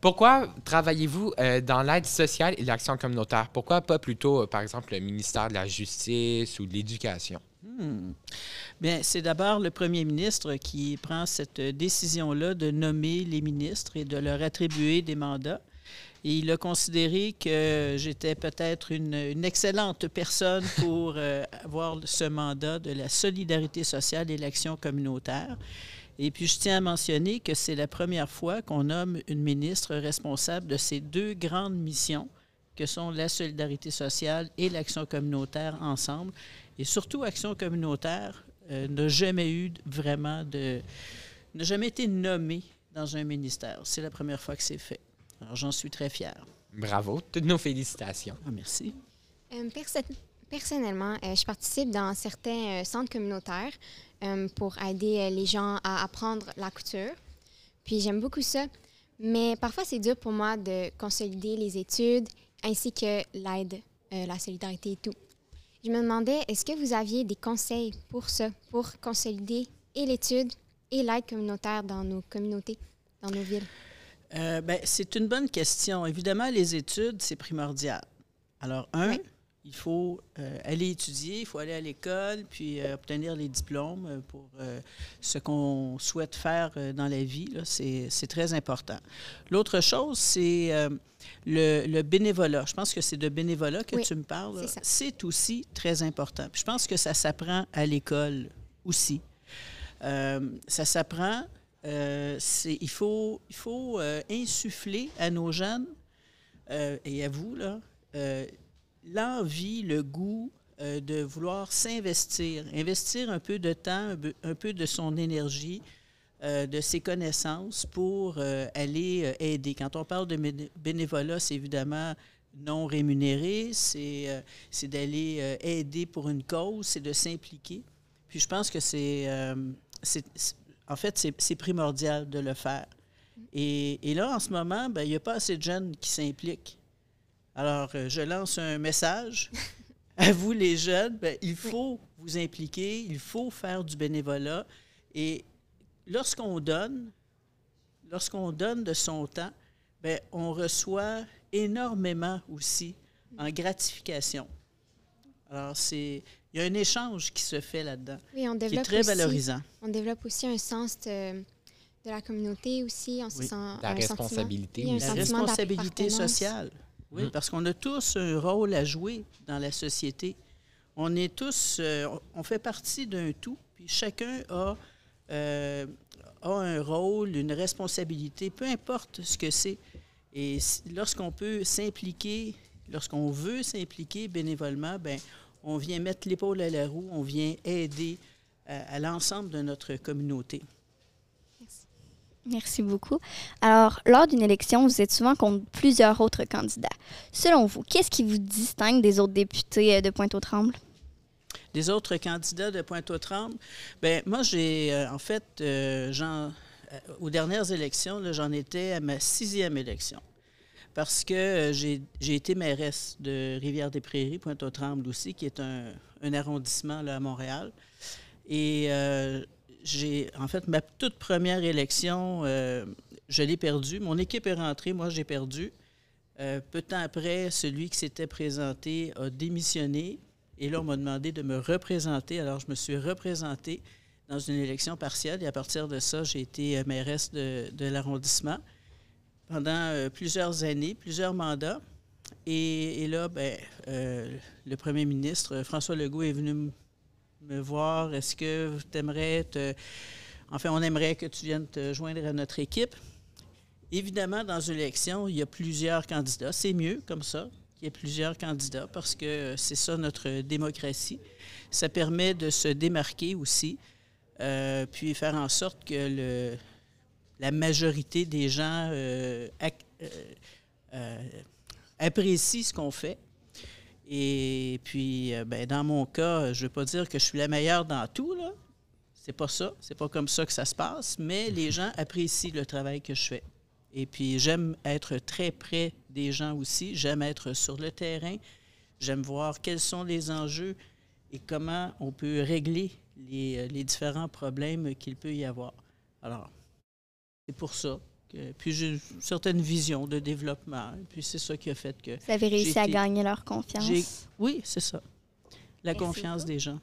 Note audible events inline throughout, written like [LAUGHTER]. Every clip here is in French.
Pourquoi travaillez-vous euh, dans l'aide sociale et l'action communautaire? Pourquoi pas plutôt, euh, par exemple, le ministère de la Justice ou de l'Éducation? Hmm. Bien, c'est d'abord le premier ministre qui prend cette décision-là de nommer les ministres et de leur attribuer des mandats. Il a considéré que j'étais peut-être une, une, excellente personne pour euh, avoir ce mandat de la solidarité sociale et l'action communautaire. Et puis, je tiens à mentionner que c'est la première fois qu'on nomme une ministre responsable de ces deux grandes missions que sont la solidarité sociale et l'action communautaire ensemble. Et surtout, action communautaire euh, n'a jamais eu vraiment de... n'a jamais été nommée dans un ministère. C'est la première fois que c'est fait. Alors, j'en suis très fière. Bravo. Toutes nos félicitations. Ah, merci. Euh, personnellement, euh, je participe dans certains euh, centres communautaires euh, pour aider les gens à apprendre la couture. Puis j'aime beaucoup ça. Mais parfois, c'est dur pour moi de consolider les études ainsi que l'aide, la solidarité et tout. Je me demandais, est-ce que vous aviez des conseils pour ça, pour consolider et l'étude et l'aide communautaire dans nos communautés, dans nos villes? Euh, ben, c'est une bonne question. Évidemment, les études, c'est primordial. Alors, un, Oui. Il faut euh, aller étudier, il faut aller à l'école, puis euh, obtenir les diplômes euh, pour euh, ce qu'on souhaite faire dans la vie. C'est très important. L'autre chose, c'est le, le bénévolat. Je pense que c'est de bénévolat que Oui, tu me parles. c'est aussi très important. Puis je pense que ça s'apprend à l'école aussi. Ça s'apprend. il faut, il faut insuffler à nos jeunes et à vous, là, l'envie, le goût euh, de vouloir s'investir, investir un peu de temps, un peu, de son énergie, euh, de ses connaissances pour euh, aller aider. Quand on parle de béné- bénévolat, c'est évidemment non rémunéré, c'est d'aller aider pour une cause, c'est de s'impliquer. Puis je pense que c'est, en fait, c'est c'est primordial de le faire. Et, et là, en ce moment, ben, il n'y a pas assez de jeunes qui s'impliquent. Alors, euh, je lance un message à vous, les jeunes. Ben, il faut vous impliquer, il faut faire du bénévolat. Et lorsqu'on donne, lorsqu'on donne de son temps, ben, on reçoit énormément aussi en gratification. Alors, c'est, il y a un échange qui se fait là-dedans, Oui, on qui est développe très aussi- valorisant. On développe aussi un sens de, de la communauté aussi. On se Oui. sent La un responsabilité sentiment- un La sentiment responsabilité d'appartenance. sociale. Oui, Mm. parce qu'on a tous un rôle à jouer dans la société. On est tous, euh, on- fait partie d'un tout, puis chacun a, euh, a un rôle, une responsabilité, peu importe ce que c'est. Et lorsqu'on peut s'impliquer, lorsqu'on veut s'impliquer bénévolement, ben, on vient mettre l'épaule à la roue, on vient aider à, à l'ensemble de notre communauté. Merci beaucoup. Alors, lors d'une élection, vous êtes souvent contre plusieurs autres candidats. Selon vous, qu'est-ce qui vous distingue des autres députés euh, de Pointe-aux-Trembles? des autres candidats de Pointe-aux-Trembles, ben moi, j'ai, euh, en fait, euh, j'en- aux dernières élections, j'en étais à ma sixième élection. Parce que j'ai, j'ai été mairesse de Rivière-des-Prairies, Pointe-aux-Trembles aussi, qui est un, un arrondissement là, à Montréal. Et j'ai, en fait, ma toute première élection, euh, je l'ai perdue. Mon équipe est rentrée, moi, j'ai perdu. Euh, peu de temps après, celui qui s'était présenté a démissionné. Et là, on m'a demandé de me représenter. Alors, je me suis représentée dans une élection partielle. Et à partir de ça, j'ai été euh, mairesse de, de l'arrondissement pendant plusieurs années, plusieurs mandats. Et, et là, ben, le premier ministre, François Legault, est venu m- me voir. Est-ce que tu aimerais te... Enfin, on aimerait que tu viennes te joindre à notre équipe. Évidemment, dans une élection, il y a plusieurs candidats. C'est mieux comme ça qu'il y ait plusieurs candidats parce que c'est ça notre démocratie. Ça permet de se démarquer aussi, euh, puis faire en sorte que le, la majorité des gens euh, euh, euh, apprécient ce qu'on fait. Et puis, euh, ben, dans mon cas, je ne veux pas dire que je suis la meilleure dans tout, là. C'est pas ça. C'est pas comme ça que ça se passe, mais les gens apprécient le travail que je fais. Et puis, j'aime être très près des gens aussi. J'aime être sur le terrain. J'aime voir quels sont les enjeux et comment on peut régler les, euh, les différents problèmes qu'il peut y avoir. Alors, c'est pour ça Puis j'ai une certaine vision de développement. Puis c'est ça qui a fait que. Vous avez réussi à gagner leur confiance. Oui, c'est ça. La Merci confiance des gens.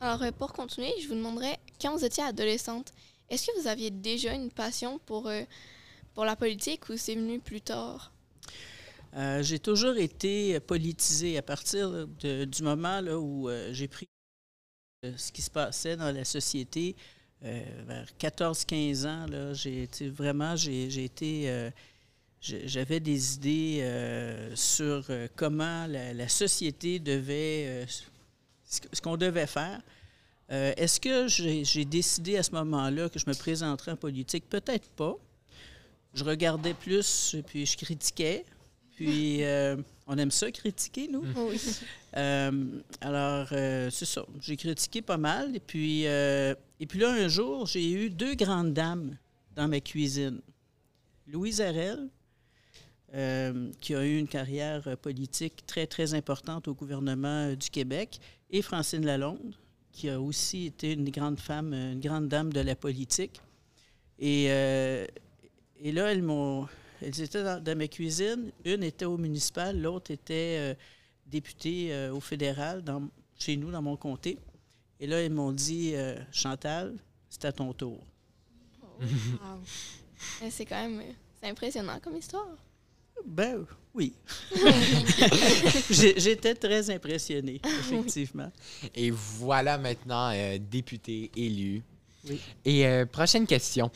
Alors, euh, pour continuer, je vous demanderais, quand vous étiez adolescente, est-ce que vous aviez déjà une passion pour, euh, pour la politique ou c'est venu plus tard? Euh, j'ai toujours été politisé à partir de- du moment là, où euh, j'ai pris ce qui se passait dans la société. Euh, vers 14-15 ans, là, j'ai vraiment, j'ai, été, euh, j'avais des idées euh, sur comment la, société devait, ce qu'on devait faire. Est-ce que j'ai, j'ai décidé à ce moment-là que je me présenterais en politique? Peut-être pas. Je regardais plus, puis je critiquais. Puis, euh, on aime ça, critiquer, nous. Oui. [LAUGHS] Euh, alors, euh, c'est ça. J'ai critiqué pas mal. Et puis, et puis là, un jour, j'ai eu deux grandes dames dans ma cuisine. Louise Arel, qui a eu une carrière politique très, très importante au gouvernement du Québec, et Francine Lalonde, qui a aussi été une grande femme, une grande dame de la politique. Et, et là, elles m'ont... Elles étaient dans, dans ma cuisine. Une était au municipal, l'autre était euh, députée euh, au fédéral, dans, chez nous, dans mon comté. Et là, ils m'ont dit euh, Chantal, c'est à ton tour. Wow. C'est quand même c'est impressionnant comme histoire. Ben oui. [LAUGHS] J'étais très impressionné, effectivement. Et voilà maintenant, euh, député élu. Oui. Et euh, prochaine question.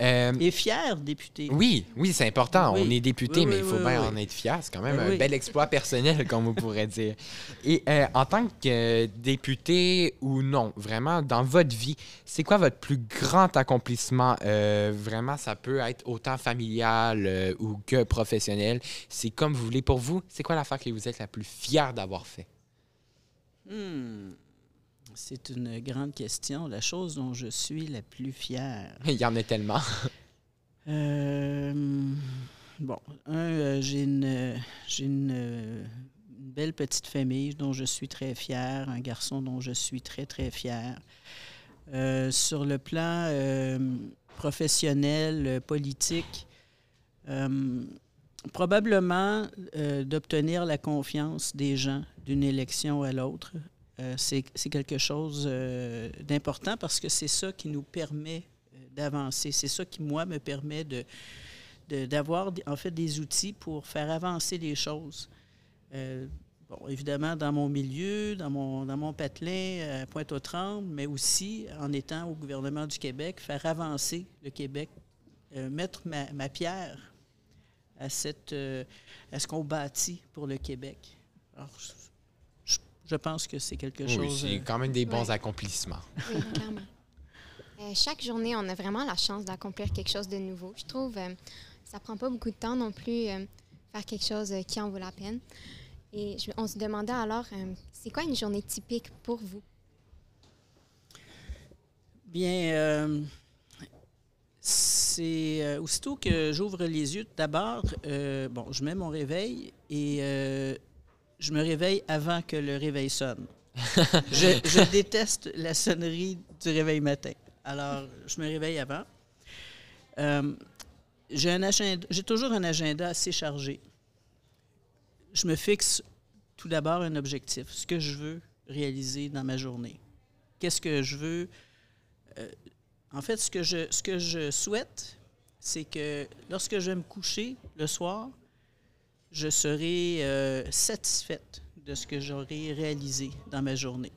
Euh, Et fier député. oui, oui, c'est important. Oui. On est député, Oui, mais il faut bien en être fier. C'est quand même Ben un oui. bel exploit personnel, comme on pourrait dire. [LAUGHS] Et euh, en tant que député ou non, vraiment, dans votre vie, c'est quoi votre plus grand accomplissement? Euh, vraiment, ça peut être autant familial ou que professionnel. C'est comme vous voulez. Pour vous, c'est quoi l'affaire que vous êtes la plus fière d'avoir fait? Hmm. C'est une grande question. La chose dont je suis la plus fière. [LAUGHS] Il y en a tellement. Euh, bon, un, euh, j'ai une, j'ai une, une belle petite famille dont je suis très fier, un garçon dont je suis très, très fier. Euh, sur le plan professionnel, politique, probablement d'obtenir la confiance des gens d'une élection à l'autre. Euh, c'est quelque chose euh, d'important parce que c'est ça qui nous permet euh, d'avancer. C'est ça qui, moi, me permet de, d'avoir, en fait, des outils pour faire avancer les choses. Bon, évidemment, dans mon milieu, dans mon, dans mon patelin, à Pointe-aux-Trembles, mais aussi en étant au gouvernement du Québec, faire avancer le Québec, mettre ma, ma pierre à, cette, à ce qu'on bâtit pour le Québec. Alors, je, pense que c'est quelque Oui, chose... c'est quand même des bons Ouais. accomplissements. Oui, clairement. [LAUGHS] Euh, chaque journée, on a vraiment la chance d'accomplir quelque chose de nouveau. Je trouve euh, ça prend pas beaucoup de temps non plus euh, faire quelque chose euh, qui en vaut la peine. Et je- on se demandait alors, euh, c'est quoi une journée typique pour vous? Bien, euh, c'est euh, aussitôt que j'ouvre les yeux, d'abord, euh, bon, je mets mon réveil et euh, je me réveille avant que le réveil sonne. [LAUGHS] je, je déteste la sonnerie du réveil matin. Alors, je me réveille avant. Euh, j'ai toujours un agenda assez chargé. Je me fixe tout d'abord un objectif, ce que je veux réaliser dans ma journée. Qu'est-ce que je veux euh, en fait, ce que je, ce que je souhaite, c'est que lorsque je vais me coucher le soir, je serai euh, satisfaite de ce que j'aurai réalisé dans ma journée.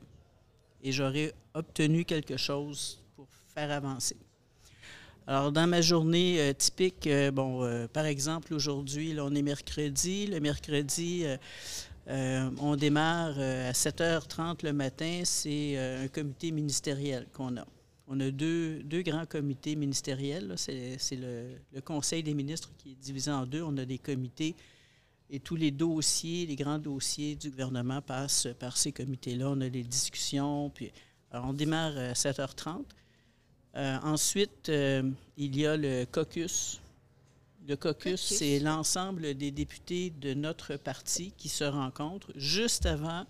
Et j'aurai obtenu quelque chose pour faire avancer. Alors, dans ma journée euh, typique, euh, bon, par exemple, aujourd'hui, on est mercredi. Le mercredi, on démarre à 7h30 le matin. C'est un comité ministériel qu'on a. On a deux, deux grands comités ministériels. c'est le, le Conseil des ministres qui est divisé en deux. On a des comités et tous les dossiers, les grands dossiers du gouvernement passent par ces comités-là. On a des discussions. Puis, alors, on démarre à 7h30. Euh, ensuite, euh, il y a le caucus. Le caucus, Caucus. c'est l'ensemble des députés de notre parti qui se rencontrent juste avant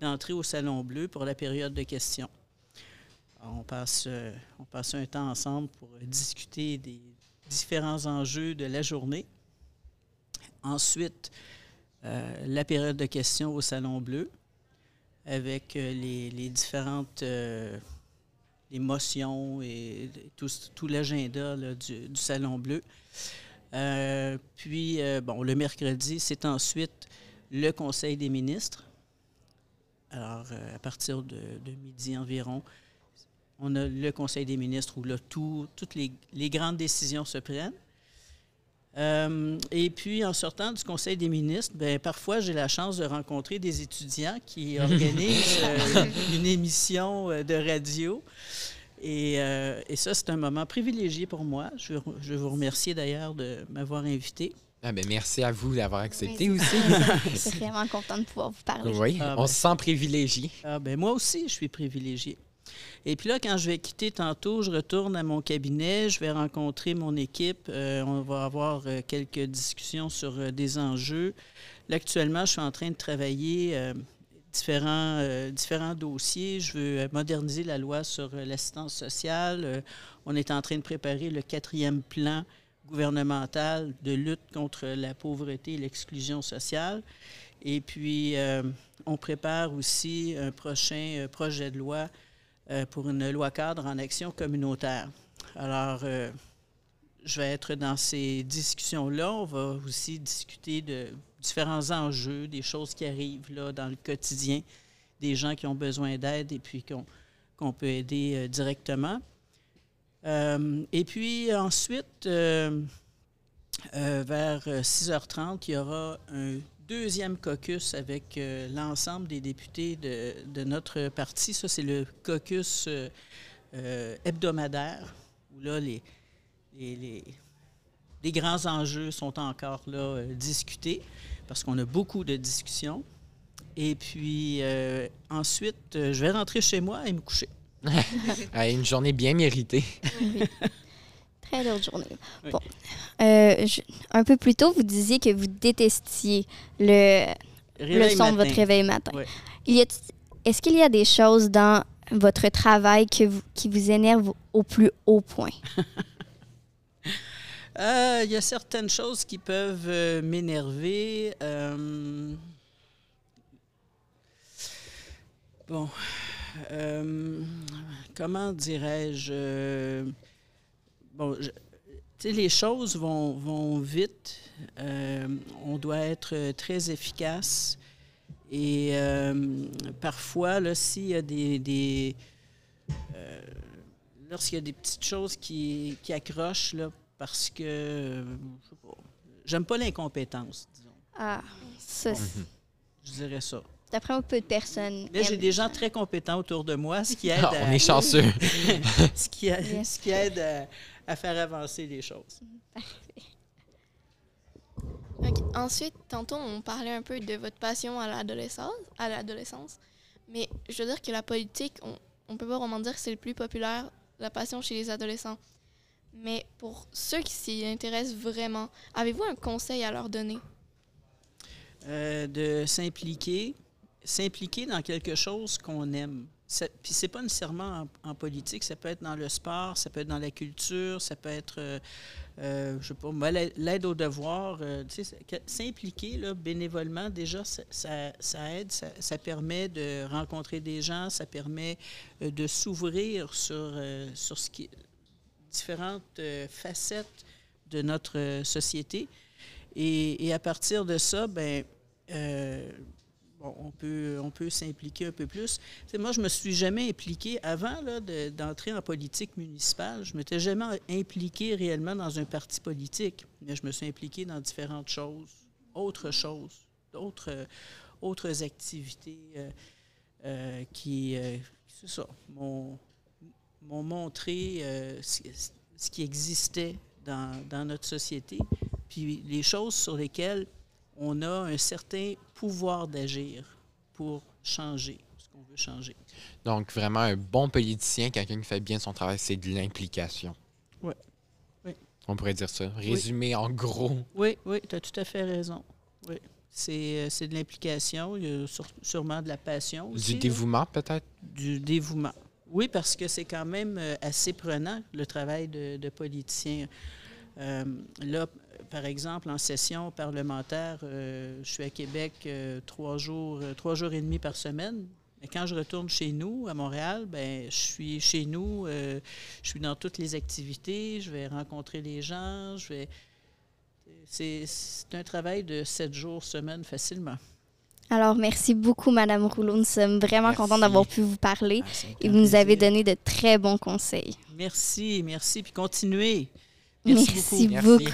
d'entrer au Salon Bleu pour la période de questions. On, passe, euh, on passe un temps ensemble pour discuter des différents enjeux de la journée. Ensuite, euh, la période de questions au Salon Bleu avec euh, les, différentes euh, motions et tout, l'agenda du, Salon Bleu. Euh, puis, bon, le mercredi, c'est ensuite le Conseil des ministres. Alors, à partir de, midi environ, on a le Conseil des ministres où là, tout- toutes les grandes décisions se prennent. Euh, et puis, en sortant du Conseil des ministres, ben, parfois, j'ai la chance de rencontrer des étudiants qui [LAUGHS] organisent euh, une émission euh, de radio. Et, euh, et ça, c'est un moment privilégié pour moi. Je veux, je veux vous remercier d'ailleurs de m'avoir invité. Ah ben, merci à vous d'avoir accepté Oui, aussi. [LAUGHS] Je suis [LAUGHS] vraiment contente de pouvoir vous parler. oui, Ah, on ben. se sent privilégié. Ah, ben, moi aussi, je suis privilégié. Et puis là, quand je vais quitter tantôt, je retourne à mon cabinet, je vais rencontrer mon équipe. euh, on va avoir euh, quelques discussions sur euh, des enjeux. Là, actuellement, je suis en train de travailler différents, différents dossiers. Je veux moderniser la loi sur l'assistance sociale. On est en train de préparer le quatrième plan gouvernemental de lutte contre la pauvreté et l'exclusion sociale. Et puis, on prépare aussi un prochain projet de loi euh, pour une loi cadre en action communautaire. Alors, euh, je vais être dans ces discussions-là. On va aussi discuter de différents enjeux, des choses qui arrivent là dans le quotidien, des gens qui ont besoin d'aide et puis qu'on peut aider euh, directement. Et puis ensuite, vers euh, 6h30, il y aura un deuxième caucus avec euh, l'ensemble des députés de, de notre parti. Ça, c'est le caucus euh, euh, hebdomadaire, où là, les, les, les- les grands enjeux sont encore là euh, discutés, parce qu'on a beaucoup de discussions. Et puis euh, ensuite, euh, je vais rentrer chez moi et me coucher. [LAUGHS] Ah, une journée bien méritée. Très lourde journée. Oui. Bon. Euh, je- un peu plus tôt, vous disiez que vous détestiez le, son de votre réveil matin. Il Est-ce qu'il y a des choses dans votre travail que vous- qui vous énervent au plus haut point? [LAUGHS] Euh, Il y a certaines choses qui peuvent euh, m'énerver. euh, Bon, comment dirais-je? Bon, je- tu sais, les choses vont, vont vite. euh, on doit être euh, très efficace. Et euh, parfois, là, s'il y a des... des euh, Lorsqu'il y a des petites choses qui, qui accrochent, là, parce que je sais pas, j'aime pas l'incompétence, disons. Ah, ça, c'est- Mhm. Je dirais ça. D'après moi, peu de personnes. Là, j'ai des gens très compétents autour de moi, ce qui aide, Ah, à, on est chanceux. [LAUGHS] ce qui aide, Yes. ce qui aide à, à faire avancer les choses. Ok. Ensuite, tantôt, on parlait un peu de votre passion à l'adolescence, à l'adolescence. Mais je veux dire que la politique, on, on peut pas vraiment dire que c'est le plus populaire, la passion chez les adolescents. Mais pour ceux qui s'y intéressent vraiment, avez-vous un conseil à leur donner? Euh, de s'impliquer, s'impliquer dans quelque chose qu'on aime. Puis c'est pas nécessairement en, politique, ça peut être dans le sport, ça peut être dans la culture, ça peut être, euh, euh, je sais pas, l'aide aux devoirs. euh, s'impliquer bénévolement, déjà, ça, ça- aide, ça, permet de rencontrer des gens, ça permet euh, de s'ouvrir sur, sur ce qui, différentes facettes de notre société. Et, et à partir de ça, ben, on peut, on peut s'impliquer un peu plus. Moi, je me suis jamais impliqué avant d'entrer en politique municipale. Je m'étais jamais impliqué réellement dans un parti politique, mais je me suis impliqué dans différentes choses, autres choses, d'autres, autres activités euh, euh, qui, euh, c'est ça, m'ont, m'ont montré ce, ce qui existait dans, dans notre société, puis les choses sur lesquelles on a un certain pouvoir d'agir pour changer ce qu'on veut changer. Donc, vraiment, un bon politicien, quelqu'un qui fait bien son travail, c'est de l'implication. Ouais. Oui. On pourrait dire ça. Résumé en gros. Oui, oui, tu as tout à fait raison. Oui. C'est, euh, de l'implication, il y a sûrement de la passion aussi. Du dévouement, peut-être? Du dévouement. Oui, parce que c'est quand même euh, assez prenant, le travail de, de politicien. Euh, là, par exemple, en session parlementaire, euh, je suis à Québec euh, trois, jours, euh, trois jours et demi par semaine. Mais quand je retourne chez nous, à Montréal, ben, je suis chez nous, euh, je suis dans toutes les activités, je vais rencontrer les gens, je vais. C'est un travail de sept jours semaine facilement. Alors, merci beaucoup, Madame Rouleau. Nous sommes vraiment Merci. contents d'avoir pu vous parler Ah, et vous nous avez donné de très bons conseils. Merci, merci, puis continuez. Merci, beaucoup. Merci. beaucoup.